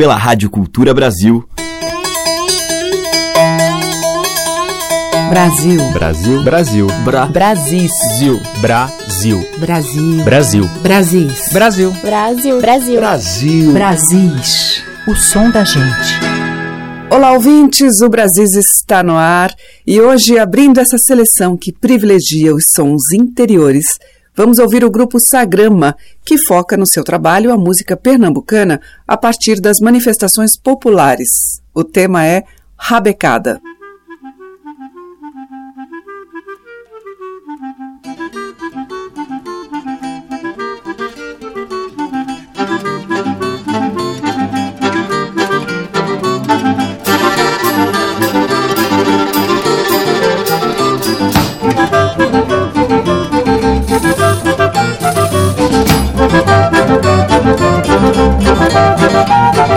pela Rádio Cultura Brasil. Brasil. Brasil. Brasil. Bra. Brasis. Zil. Brasil. Brasil. Brasil. Brasis. Brasil. Brasil. Brasil. Brasil. Brasis. O som da gente. Olá, ouvintes! O Brasis está no ar e hoje, abrindo essa seleção que privilegia os sons interiores, vamos ouvir o grupo Sagrama, que foca no seu trabalho a música pernambucana a partir das manifestações populares. O tema é Rabecada.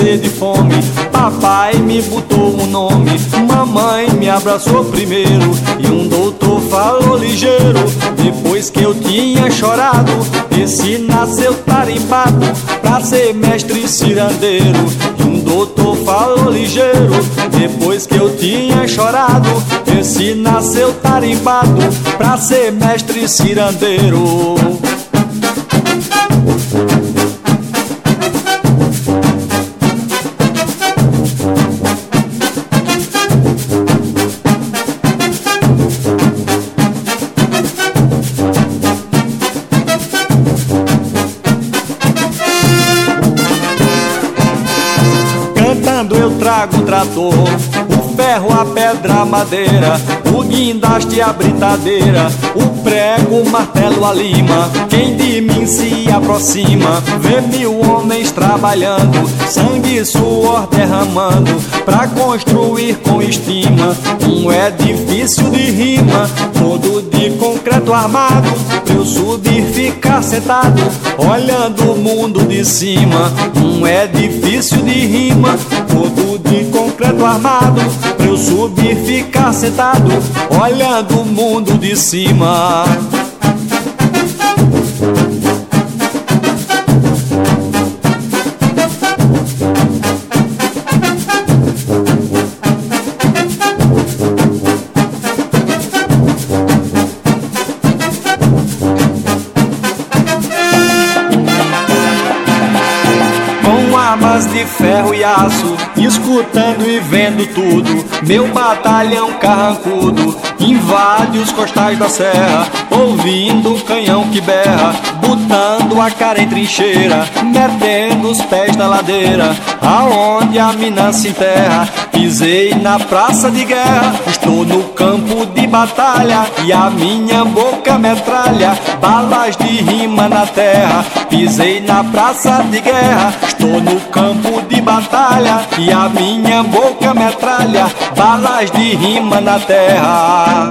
sede e fome. Papai me botou um nome, mamãe me abraçou primeiro. E um doutor falou ligeiro, depois que eu tinha chorado. Esse nasceu tarimbado pra ser mestre cirandeiro. E um doutor falou ligeiro, depois que eu tinha chorado. Esse nasceu tarimbado pra ser mestre cirandeiro. Trator, o ferro, a pedra, a madeira, o guindaste, a britadeira, o prego, o martelo, a lima. Quem de mim se aproxima, vê mil homens trabalhando, sangue e suor derramando, pra construir com estima um edifício de rima, todo de concreto armado, pra eu subir, ficar sentado, olhando o mundo de cima. Um edifício de rima, todo de concreto armado, pra eu subir, ficar sentado, olhando o mundo de cima. Ferro e aço, escutando e vendo tudo. Meu batalhão carrancudo invade os costais da serra, ouvindo o canhão que berra, botando a cara em trincheira, metendo os pés na ladeira, aonde a mina se enterra. Pisei na praça de guerra, estou no campo de batalha e a minha boca metralha balas de rima na terra. Pisei na praça de guerra, estou no campo de batalha e a minha boca metralha balas de rima na terra.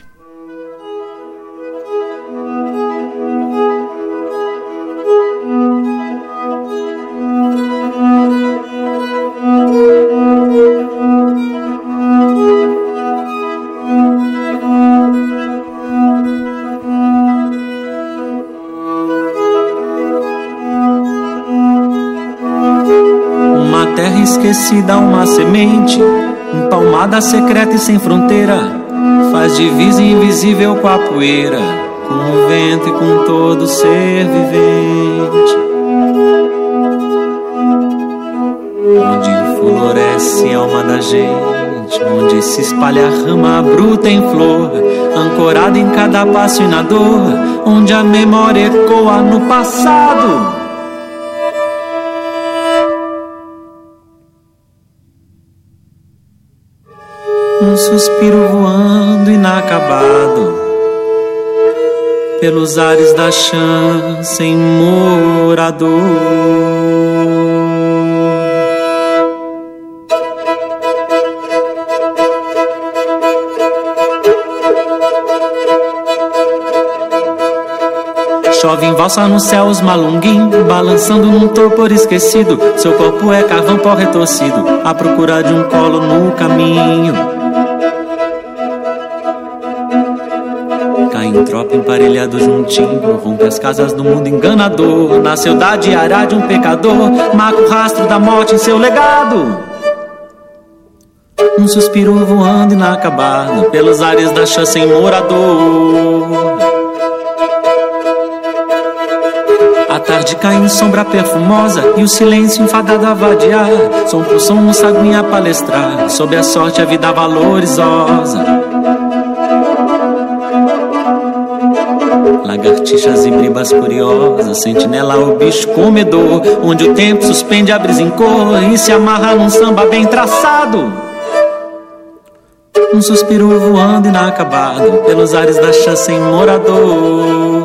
Empalmada secreta e sem fronteira Faz divisa invisível com a poeira Com o vento e com todo ser vivente. Onde floresce a alma da gente Onde se espalha a rama bruta em flor Ancorada em cada passo e na dor Onde a memória ecoa no passado um suspiro voando inacabado pelos ares da chã sem morador. Chove em valsa no céu os malunguim, balançando num torpor esquecido. Seu corpo é carvão pó retorcido, à procura de um colo no caminho. Tropa emparelhado juntinho, rompe as casas do mundo enganador. Na diária de um pecador, marca o rastro da morte em seu legado. Um suspiro voando inacabado pelos ares da chã sem morador. A tarde cai em sombra perfumosa e o silêncio enfadado a vadiar. Som por som, um saguinha palestrar sobre a sorte a vida valorizosa. Lagartixas e bribas curiosas, sentinela o bicho comedor, onde o tempo suspende a brisa em cor e se amarra num samba bem traçado. Um suspiro voando inacabado pelos ares da chã sem morador.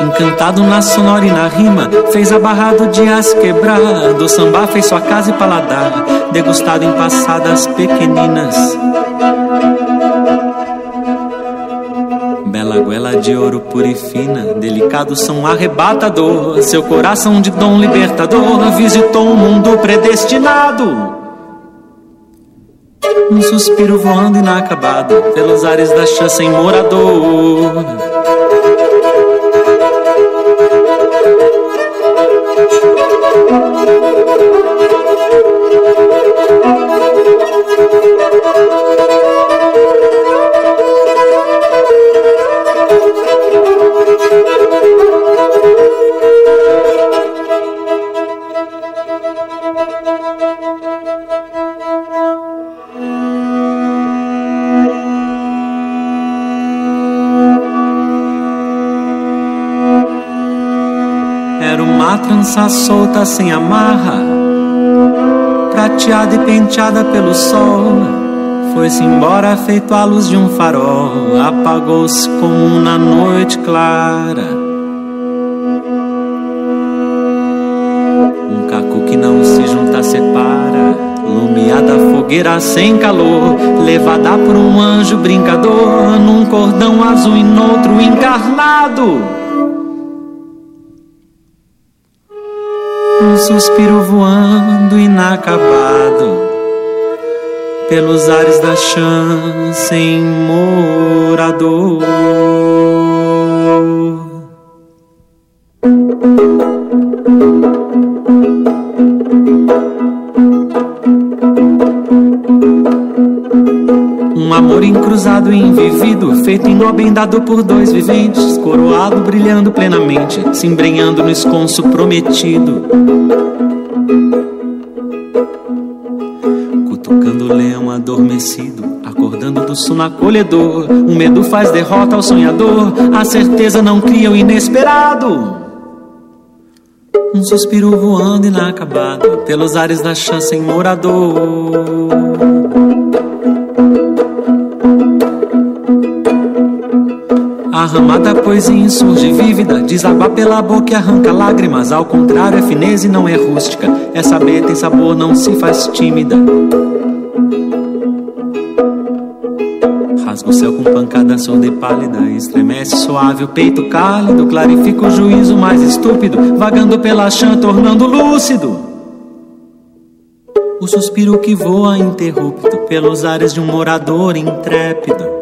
Encantado na sonora e na rima, fez a barra do dia se quebrar. Do samba fez sua casa e paladar, degustado em passadas pequeninas. Goela de ouro purifina, delicado som arrebatador. Seu coração de dom libertador visitou um mundo predestinado. Um suspiro voando inacabado pelos ares da chã sem morador. Trança solta sem amarra, prateada e penteada pelo sol. Foi-se embora feito a luz de um farol, apagou-se como na noite clara. Um caco que não se junta separa, lumiada fogueira sem calor, levada por um anjo brincador, num cordão azul e noutro encarnado. Suspiro voando inacabado pelos ares da chã sem morador. Encruzado e invivido, feito em nó dado por dois viventes, coroado brilhando plenamente, se embrenhando no esconso prometido. Cutucando o leão adormecido, acordando do sono acolhedor. O medo faz derrota ao sonhador, a certeza não cria o inesperado. Um suspiro voando inacabado, pelos ares da chance em morador. A ramada poesia insurge vívida, desaba pela boca e arranca lágrimas. Ao contrário, é fineza e não é rústica. É saber, tem sabor, não se faz tímida. Rasga o céu com pancada surda e pálida. Estremece suave o peito cálido. Clarifica o juízo mais estúpido. Vagando pela chã, tornando lúcido. O suspiro que voa interrupto pelos ares de um morador intrépido.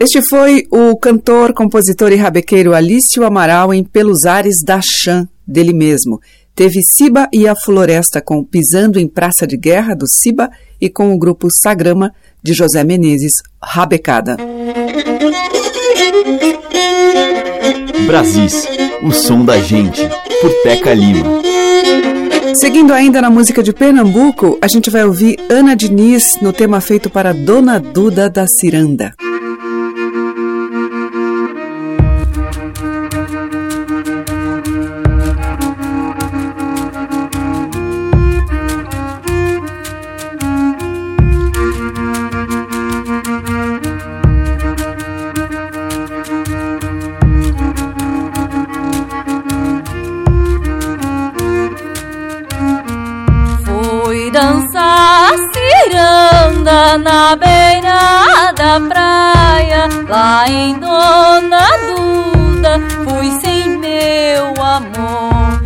Este foi o cantor, compositor e rabequeiro Alício Amaral em Pelos Ares da Chã, dele mesmo. Teve Siba e a Floresta com Pisando em Praça de Guerra, do Siba, e com o grupo Sagrama, de José Menezes, Rabecada. Brasis, o som da gente, por Teca Lima. Seguindo ainda na música de Pernambuco, a gente vai ouvir Ana Diniz no tema feito para Dona Duda da Ciranda. Na beira da praia, lá em Dona Duda, fui sem meu amor.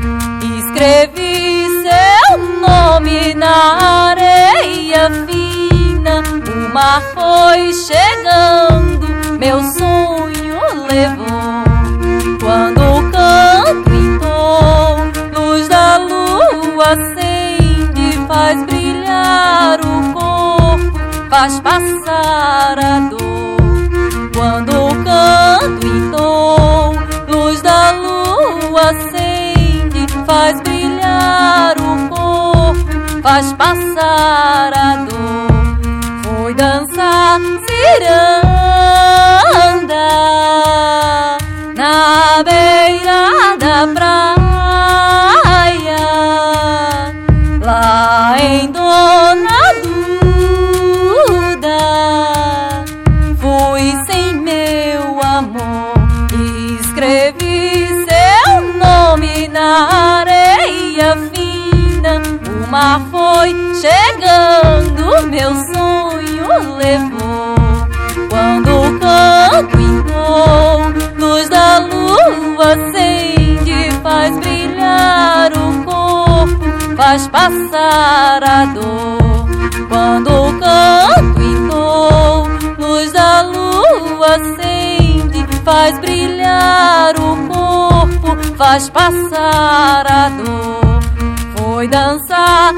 Escrevi seu nome na areia fina, o mar foi chegando, meu sonho levou. Faz passar a dor. Quando canto entou, luz da lua acende, faz brilhar o corpo, faz passar a dor. Foi dançar ciranda chegando, meu sonho levou. Quando canto entrou, luz da lua acende, faz brilhar o corpo, faz passar a dor. Quando o canto entrou, luz da lua acende, faz brilhar o corpo, faz passar a dor foi dançar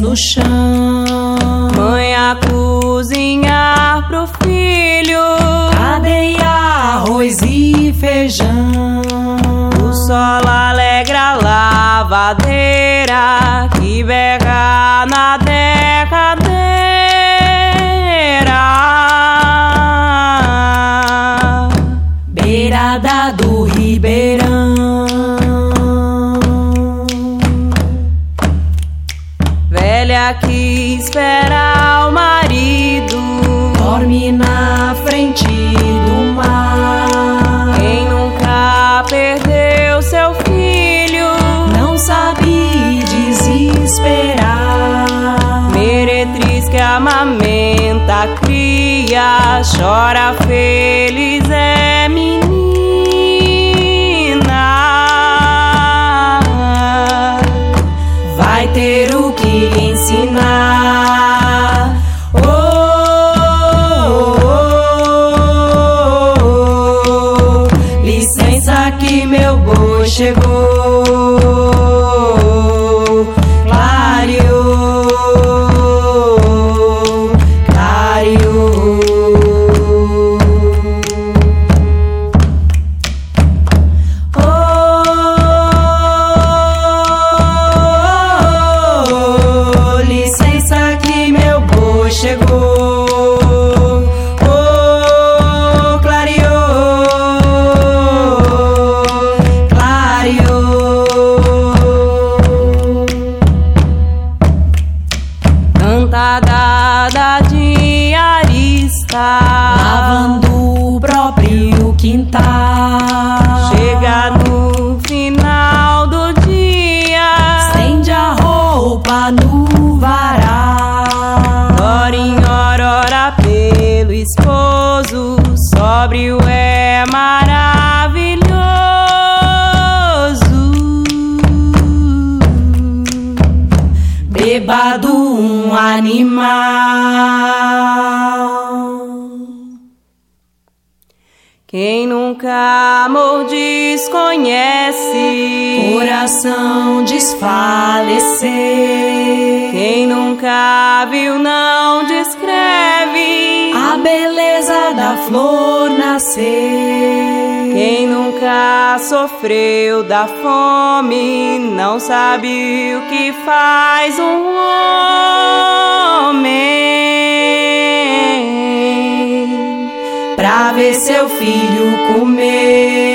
no chão. ter o que ensinar. ver seu filho comer.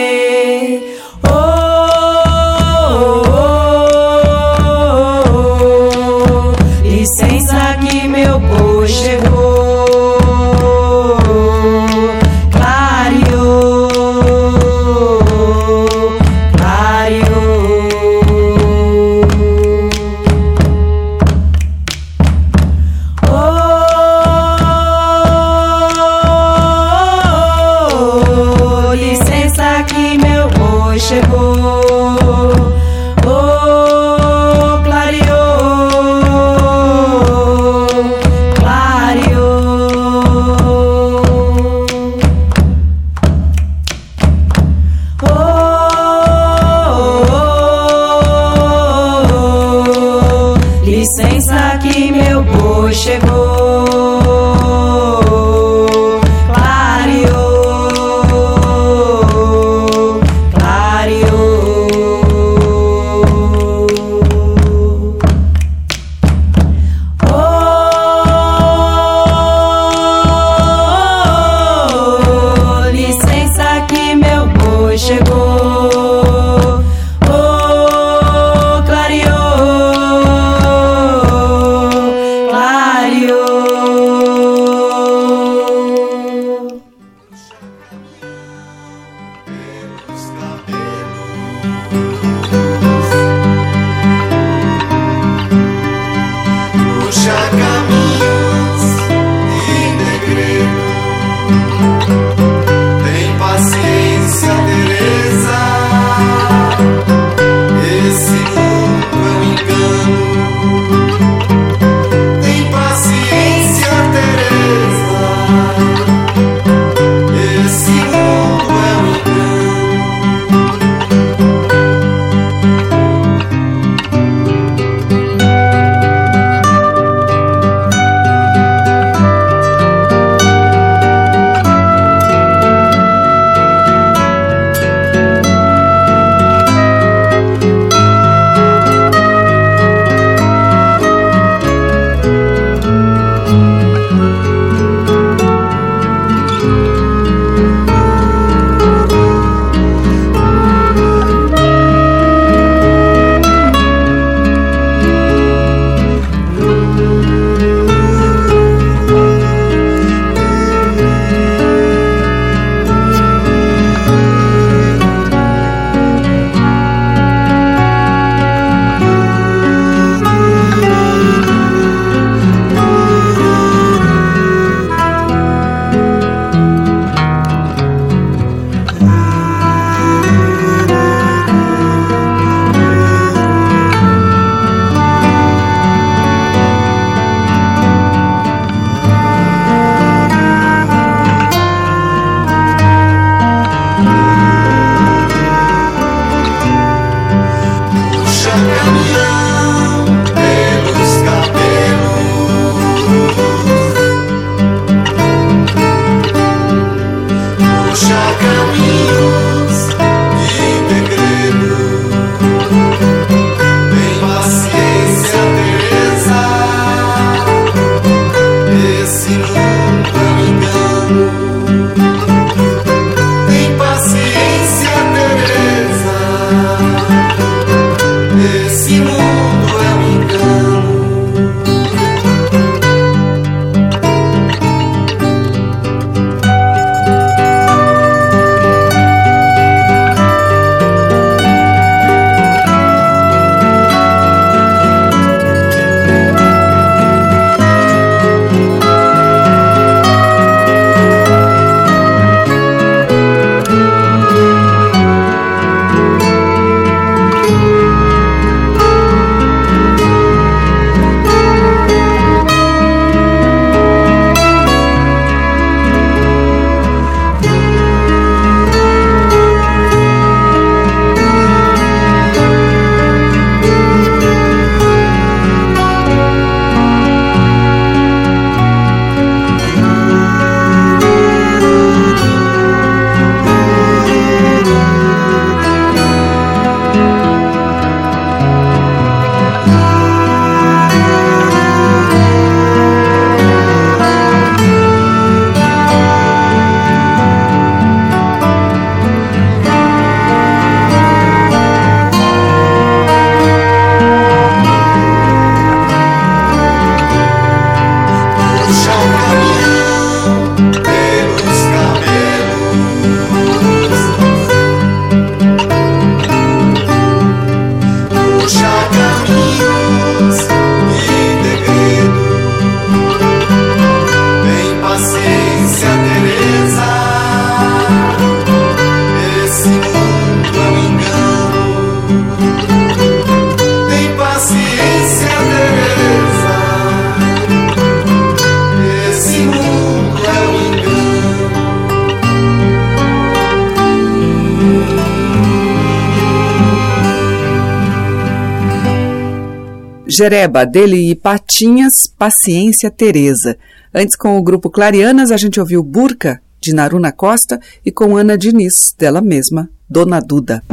Jereba, dele e Patinhas, Paciência Teresa. Antes, com o grupo Clarianas, a gente ouviu Burca, de Naruna Costa, e com Ana Diniz, dela mesma, Dona Duda.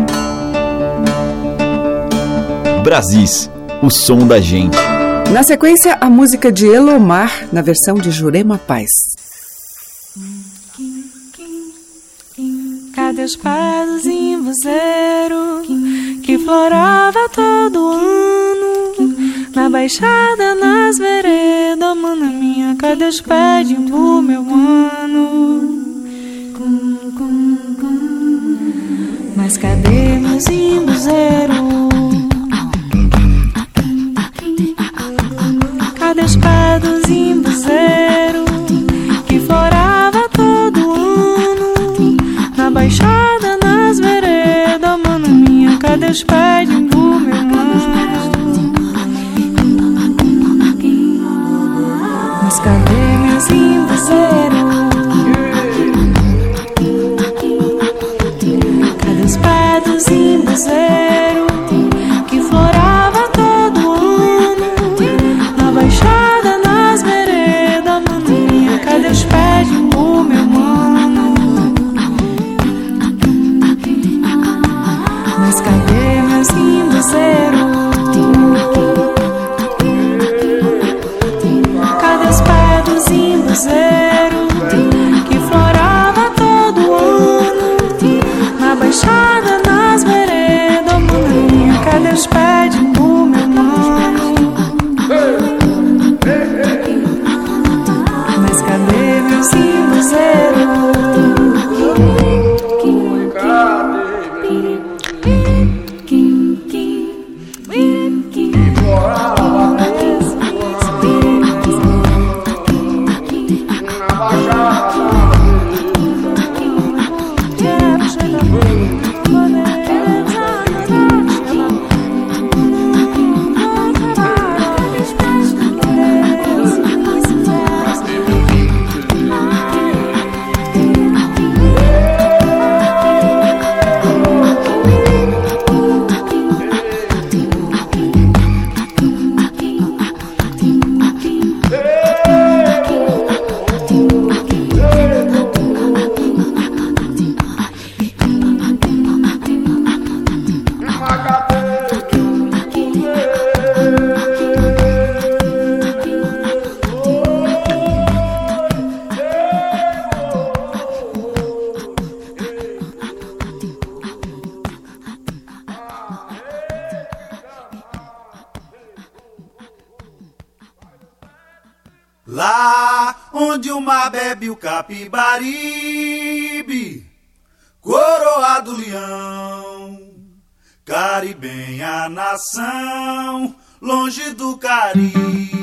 Brasis, o som da gente. Na sequência, a música de Elomar, na versão de Jurema Paz. Cadê os pés em que florava todo ano? Na baixada, nas veredas, mana minha, cadê os pés do meu mano? Mas cadê meus imbuzeiro? Cadê os pés dos imbuzeiro que florava todo ano? Na baixada, nas veredas, mana minha, cadê os pés do meu mano? Capibaribe, coroado leão, caribenha nação, longe do Caribe.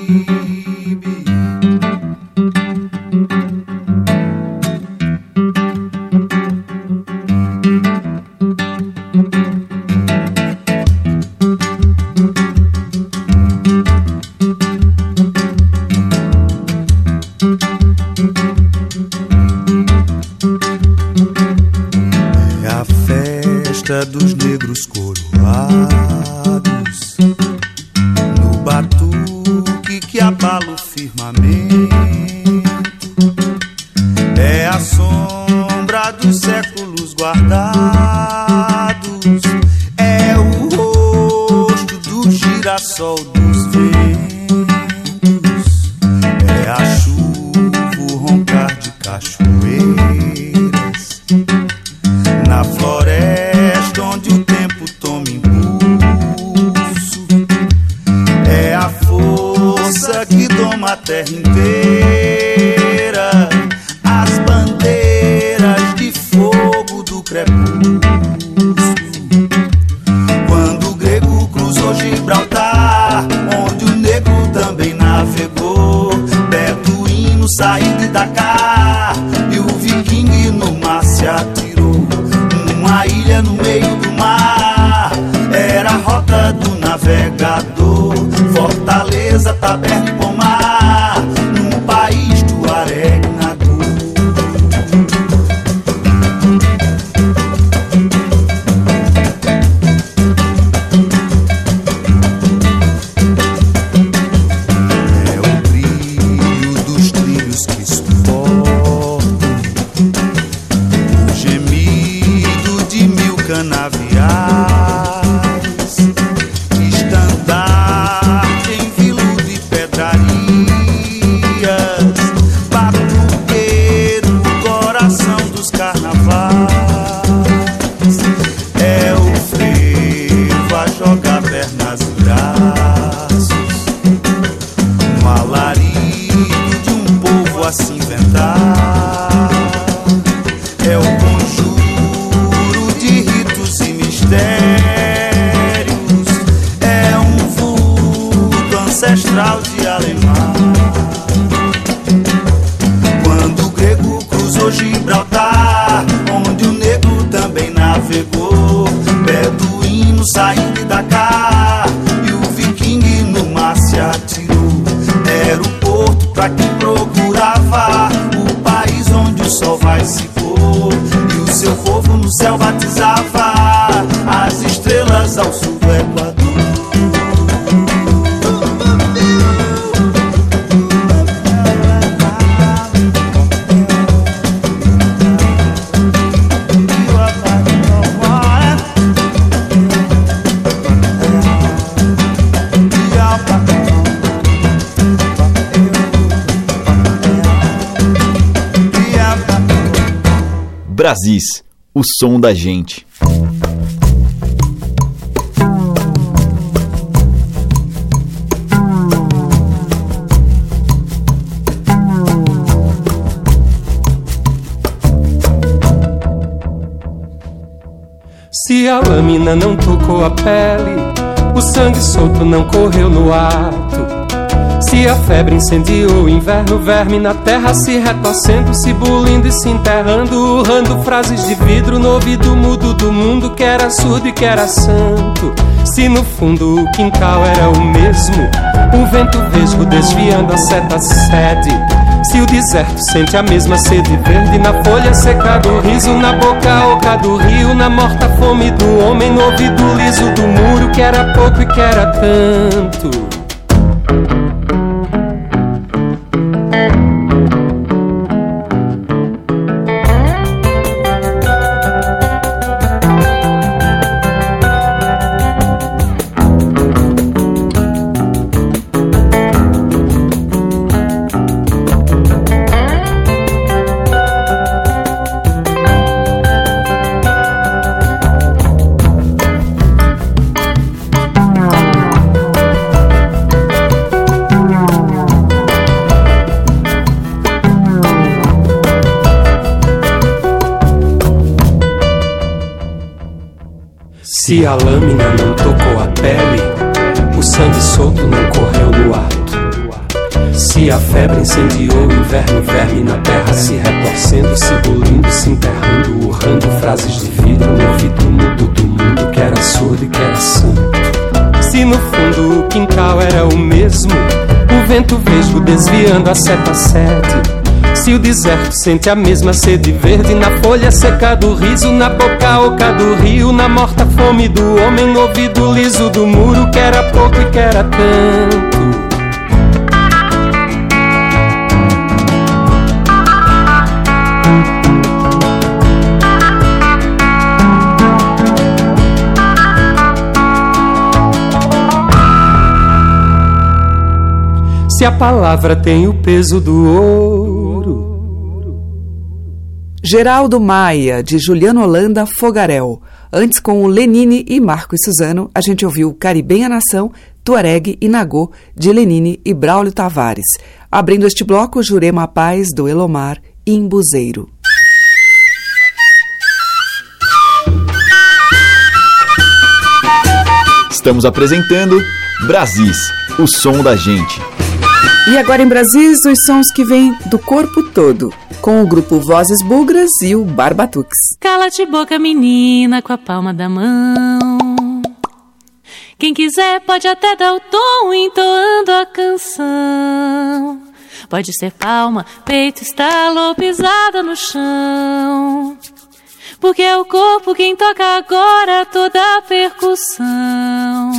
Som da gente. Se a lâmina não tocou a pele, o sangue solto não correu no ato. Se a febre incendiou o inverno, verme na terra se retorcendo, se bulindo e se enterrando, urrando frases de vidro no ouvido mudo do mundo que era surdo e que era santo. Se no fundo o quintal era o mesmo, o vento vesgo desviando a seta sede. Se o deserto sente a mesma sede verde na folha seca do riso, na boca oca do rio, na morta fome do homem, no ouvido liso do muro que era pouco e que era tanto. A lâmina não tocou a pele, o sangue solto não correu no ato. Se a febre incendiou o inverno, verme na terra se retorcendo, se bulindo, se enterrando, urrando frases de vidro no ouvido mudo do mundo que era surdo e que era santo. Se no fundo o quintal era o mesmo, o vento vesgo desviando a seta sete. Se o deserto sente a mesma sede verde na folha seca do riso, na boca oca do rio, na morta fome do homem, no ouvido liso do muro que era pouco e que era tanto. Se a palavra tem o peso do ouro. Geraldo Maia, de Juliano Holanda Fogarel. Antes, com o Lenine e Marco e Suzano, a gente ouviu Caribenha Nação, Tuareg e Nagô, de Lenine e Braulio Tavares. Abrindo este bloco, Jurema Paz, do Elomar, Imbuzeiro. Estamos apresentando Brasis, o som da gente. E agora em Brasis, os sons que vêm do corpo todo, com o grupo Vozes Bugras e o Barbatuques. Cala-te boca, menina, com a palma da mão. Quem quiser pode até dar o tom entoando a canção. Pode ser palma, peito, estalo pisada no chão. Porque é o corpo quem toca agora toda a percussão.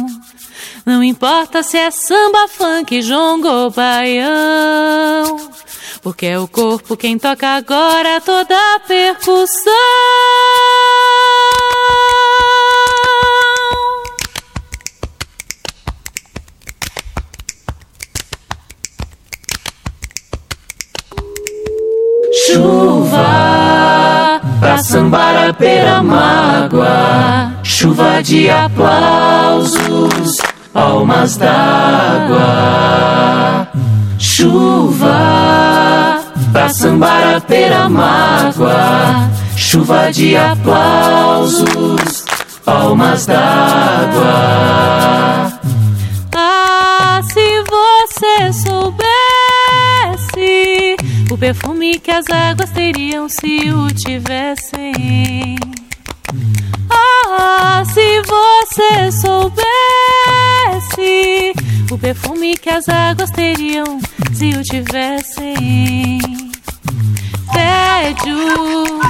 Não importa se é samba, funk, jongo ou baião. Porque é o corpo quem toca agora toda a percussão. Chuva pra sambar a pera mágoa, chuva de aplausos palmas d'água, chuva pra sambar a pera mágoa, chuva de aplausos, palmas d'água. Ah, se você soubesse o perfume que as águas teriam se o tivessem. Ah, se você soubesse o perfume que as águas teriam se o tivessem. Tédio,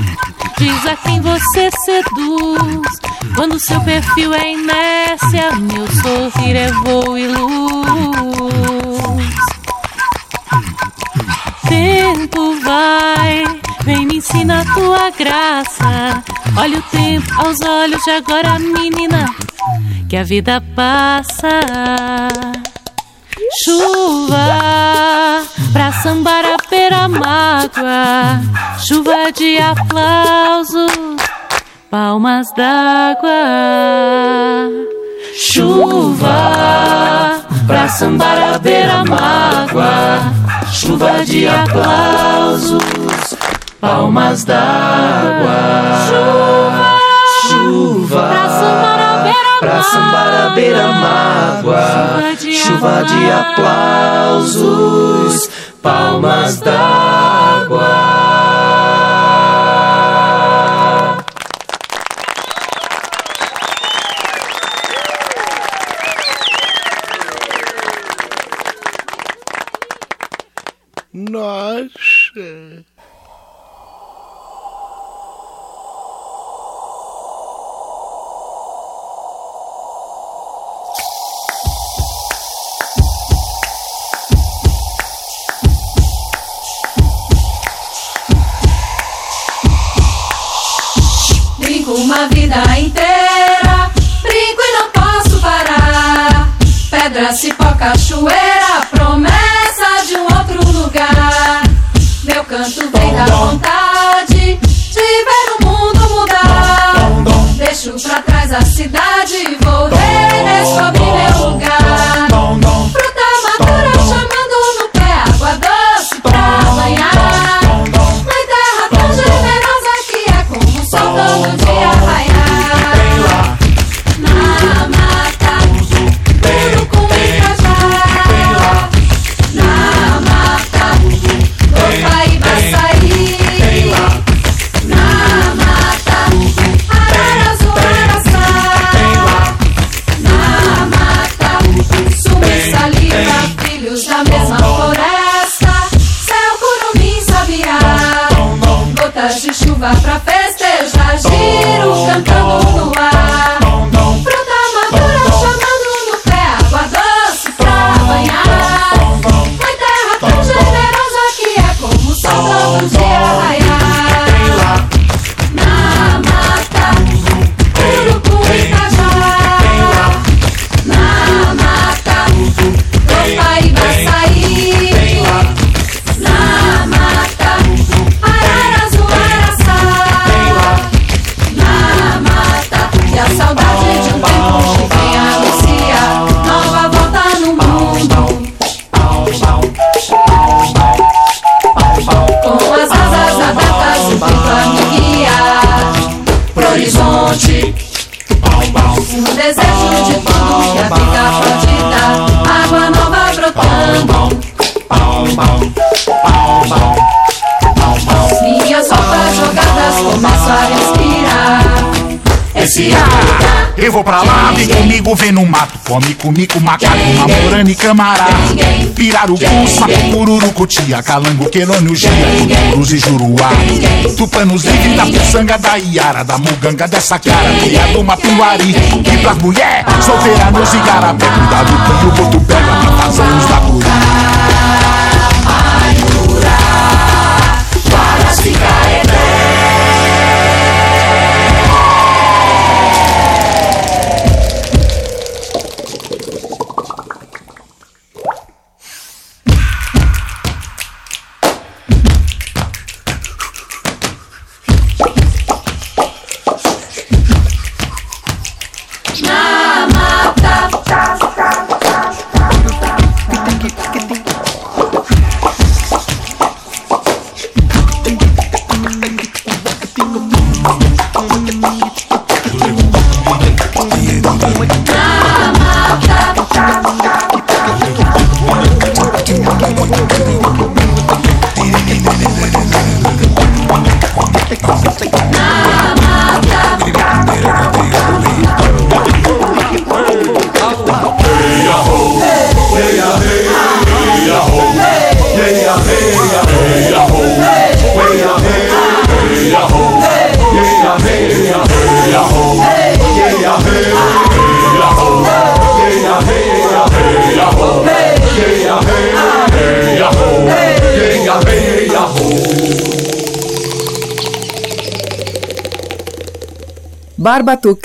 diz a quem você seduz. Quando seu perfil é inércia, meu sorrir é voo e luz. Tempo vai, vem me ensina a tua graça. Olha o tempo aos olhos de agora, menina, que a vida passa. Chuva pra sambar a pera mágoa, chuva de aplausos, palmas d'água. Chuva pra sambar a beira mágoa, chuva de aplausos, palmas d'água. Chuva, chuva pra sambar pra sambar a beira mágoa, chuva de aplausos, palmas d'água. Nossa. Comigo, vem no mato. Come comigo, macaco, mamorana e camará. Pirarucu, sapo, pururu, cutia, calango, querônio, gia, cruz e juruá. Tupanos livre da peçanga, da iara, da muganga, dessa cara, cria do mapiuari. E pras mulher, solteira, nos igarapé, cuidado que o boto pega, fazemos da turma. Barbatux,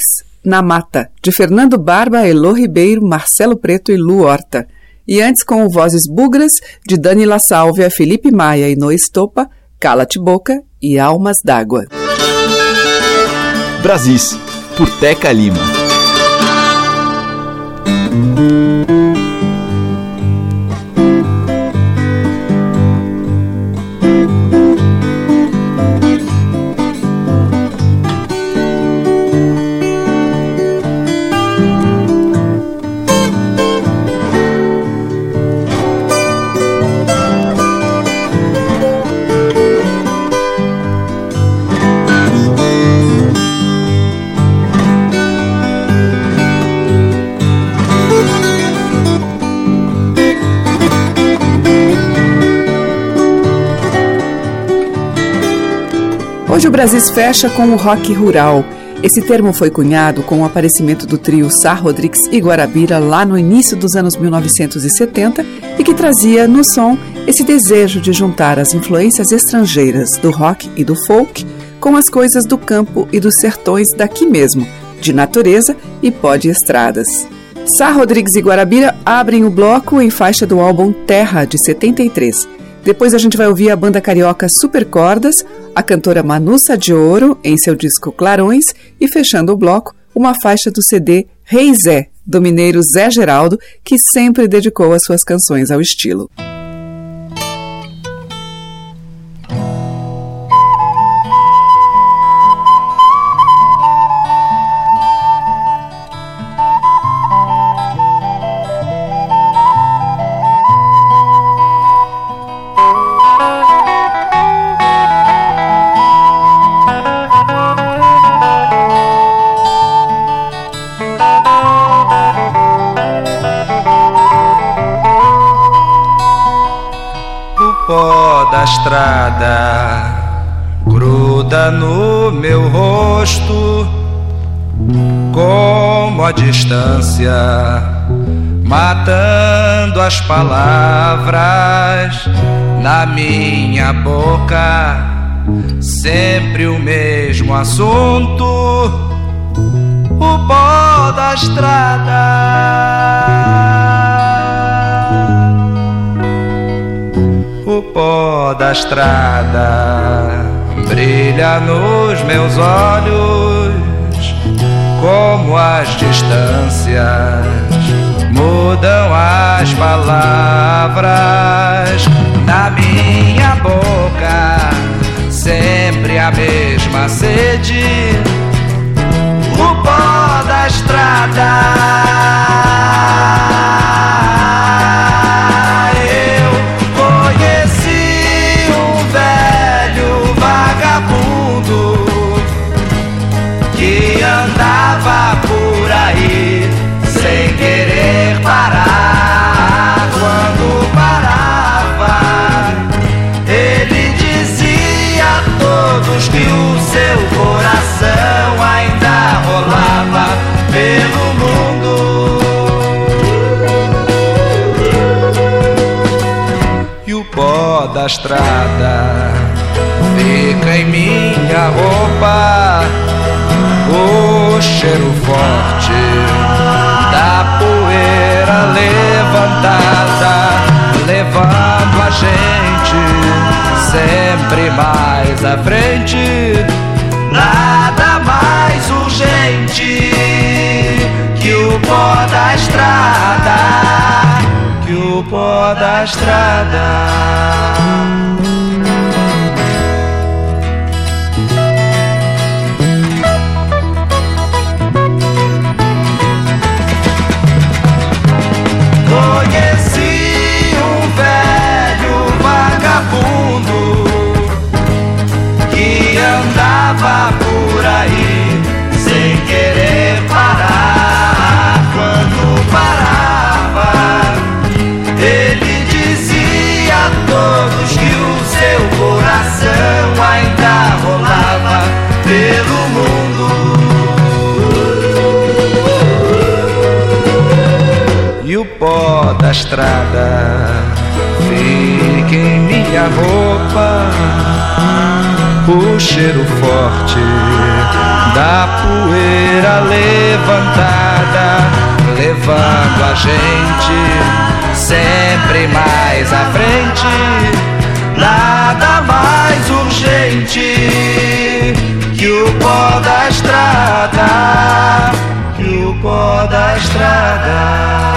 na Mata, de Fernando Barba, Elô Ribeiro, Marcelo Preto e Lu Horta. E antes com vozes bugras de Dani La Sálvia, Felipe Maia e Noe Estopa, Cala-te Boca e Almas d'Água. Brasis, por Teca Lima. Hoje o Brasil fecha com o rock rural. Esse termo foi cunhado com o aparecimento do trio Sá Rodrigues e Guarabira lá no início dos anos 1970 e que trazia no som esse desejo de juntar as influências estrangeiras do rock e do folk com as coisas do campo e dos sertões daqui mesmo, de natureza e pó de estradas. Sá Rodrigues e Guarabira abrem o bloco em faixa do álbum Terra, de 73. Depois a gente vai ouvir a banda carioca Supercordas, a cantora Manussa de Ouro em seu disco Clarões e fechando o bloco, uma faixa do CD Rei Zé, do mineiro Zé Geraldo, que sempre dedicou as suas canções ao estilo. No meu rosto, como a distância, matando as palavras na minha boca. Sempre o mesmo assunto, o pó da estrada. o pó da estrada brilha nos meus olhos, como as distâncias mudam as palavras na minha boca, sempre a mesma sede, o pó da estrada. Da estrada. Fica em minha roupa o cheiro forte da poeira levantada, levando a gente sempre mais à frente. Pó da estrada. O pó da estrada. Fique em minha roupa, o cheiro forte da poeira levantada, levando a gente sempre mais à frente. Nada mais urgente que o pó da estrada, o pó da estrada.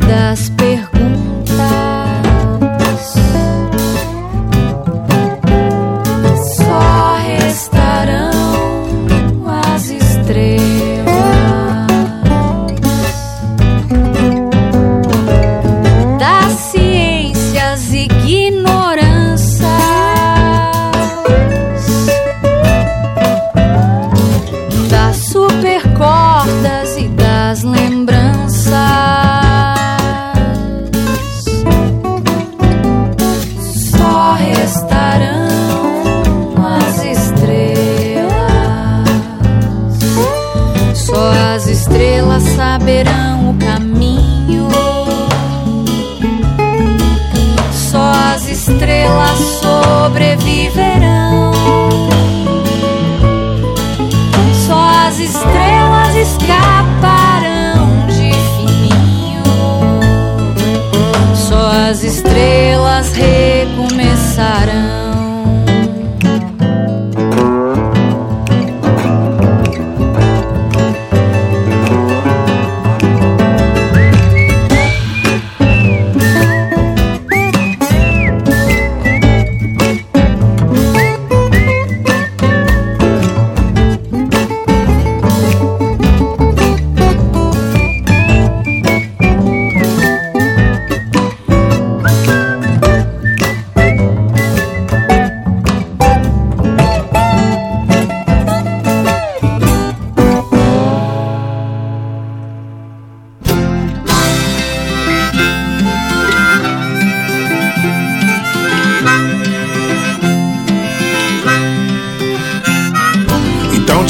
das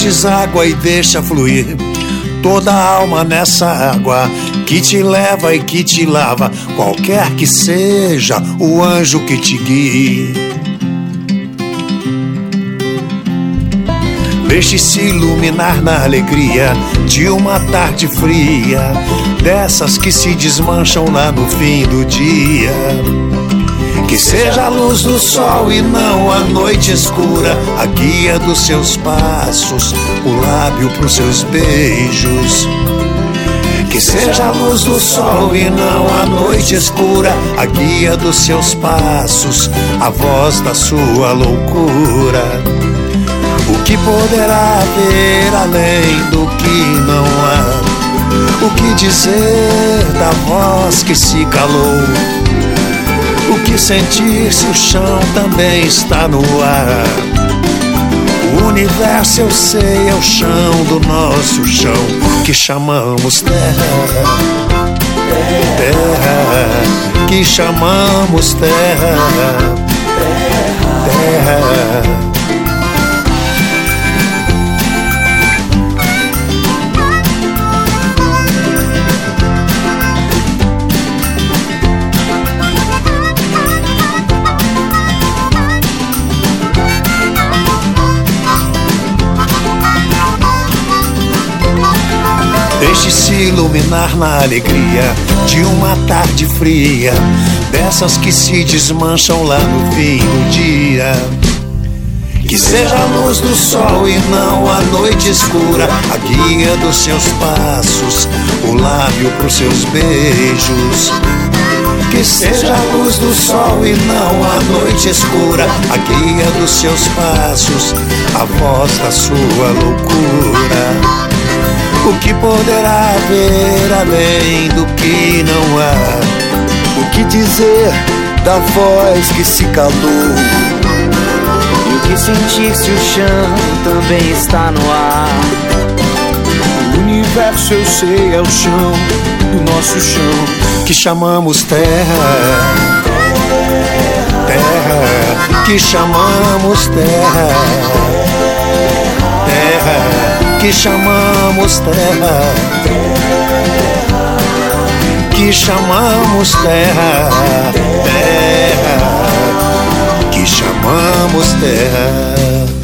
deságua e deixa fluir toda a alma nessa água que te leva e que te lava, qualquer que seja o anjo que te guie. Deixe-se iluminar na alegria de uma tarde fria, dessas que se desmancham lá no fim do dia. Que seja a luz do sol e não a noite escura, a guia dos seus passos, o lábio pros seus beijos. Que seja a luz do sol e não a noite escura, a guia dos seus passos, a voz da sua loucura. O que poderá haver além do que não há? O que dizer da voz que se calou? O que sentir se o chão também está no ar? O universo eu sei é o chão do nosso chão que chamamos terra. Terra que chamamos terra. Terra. Deixe-se iluminar na alegria de uma tarde fria, dessas que se desmancham lá no fim do dia. Que seja a luz do sol e não a noite escura, a guia dos seus passos, o lábio pros seus beijos. Que seja a luz do sol e não a noite escura, a guia dos seus passos, a voz da sua loucura. O que poderá haver além do que não há? O que dizer da voz que se calou? E o que sentir se o chão também está no ar? O universo eu sei é o chão, o nosso chão, que chamamos terra. Terra, que chamamos terra. Terra que chamamos terra, que chamamos terra, terra, que chamamos terra.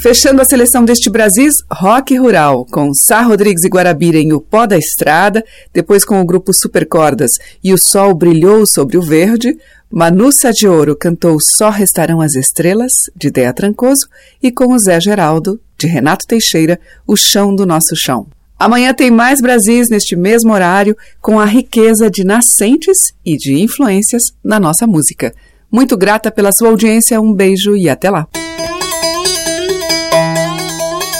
Fechando a seleção deste Brasis, rock rural, com Sá Rodrigues e Guarabira em O Pó da Estrada, depois com o grupo Supercordas e O Sol Brilhou Sobre o Verde, Manu de Ouro cantou Só Restarão as Estrelas, de Dea Trancoso, e com o Zé Geraldo, de Renato Teixeira, O Chão do Nosso Chão. Amanhã tem mais Brasis neste mesmo horário, com a riqueza de nascentes e de influências na nossa música. Muito grata pela sua audiência, um beijo e até lá!